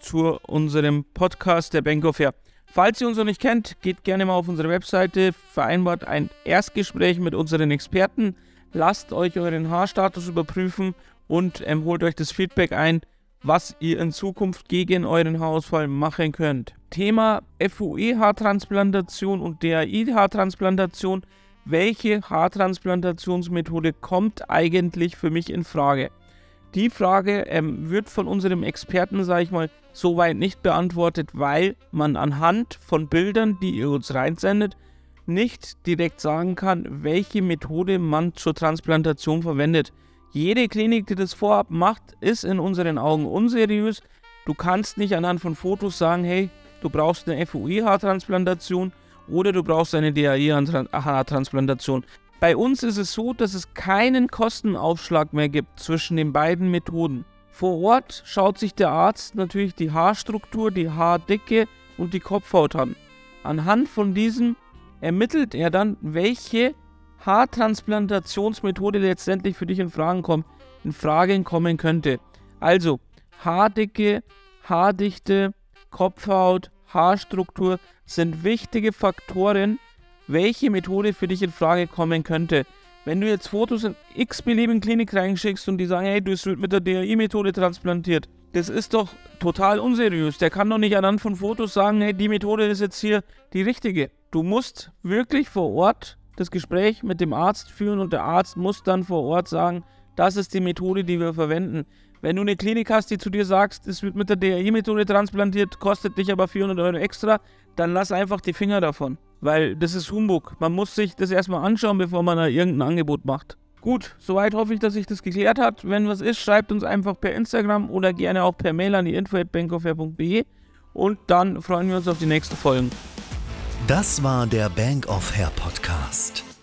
zu unserem Podcast der Bank of Hair. Falls ihr uns noch nicht kennt, geht gerne mal auf unsere Webseite, vereinbart ein Erstgespräch mit unseren Experten, lasst euch euren Haarstatus überprüfen und ähm, holt euch das Feedback ein, was ihr in Zukunft gegen euren Haarausfall machen könnt. Thema FUE-Haartransplantation und DAI-Haartransplantation. Welche Haartransplantationsmethode kommt eigentlich für mich in Frage? Die Frage ähm, wird von unserem Experten, sage ich mal, soweit nicht beantwortet, weil man anhand von Bildern, die ihr uns reinsendet, nicht direkt sagen kann, welche Methode man zur Transplantation verwendet. Jede Klinik, die das vorab macht, ist in unseren Augen unseriös. Du kannst nicht anhand von Fotos sagen, hey, du brauchst eine FUI-Haartransplantation oder du brauchst eine DAI-Haartransplantation. Bei uns ist es so, dass es keinen Kostenaufschlag mehr gibt zwischen den beiden Methoden. Vor Ort schaut sich der Arzt natürlich die Haarstruktur, die Haardicke und die Kopfhaut an. Anhand von diesem ermittelt er dann, welche Haartransplantationsmethode letztendlich für dich in Fragen kommt, in Fragen kommen könnte. Also Haardicke, Haardichte, Kopfhaut, Haarstruktur sind wichtige Faktoren, welche Methode für dich in Frage kommen könnte. Wenn du jetzt Fotos in x-beliebigen Klinik reinschickst und die sagen, hey, du bist mit der DAI-Methode transplantiert, das ist doch total unseriös. Der kann doch nicht anhand von Fotos sagen, hey, die Methode ist jetzt hier die richtige. Du musst wirklich vor Ort das Gespräch mit dem Arzt führen und der Arzt muss dann vor Ort sagen, das ist die Methode, die wir verwenden. Wenn du eine Klinik hast, die zu dir sagt, es wird mit der DAI-Methode transplantiert, kostet dich aber 400 Euro extra, dann lass einfach die Finger davon. Weil das ist Humbug. Man muss sich das erstmal anschauen, bevor man da irgendein Angebot macht. Gut, soweit hoffe ich, dass sich das geklärt hat. Wenn was ist, schreibt uns einfach per Instagram oder gerne auch per Mail an die info.bankofair.de und dann freuen wir uns auf die nächsten Folgen. Das war der Bank of Hair Podcast.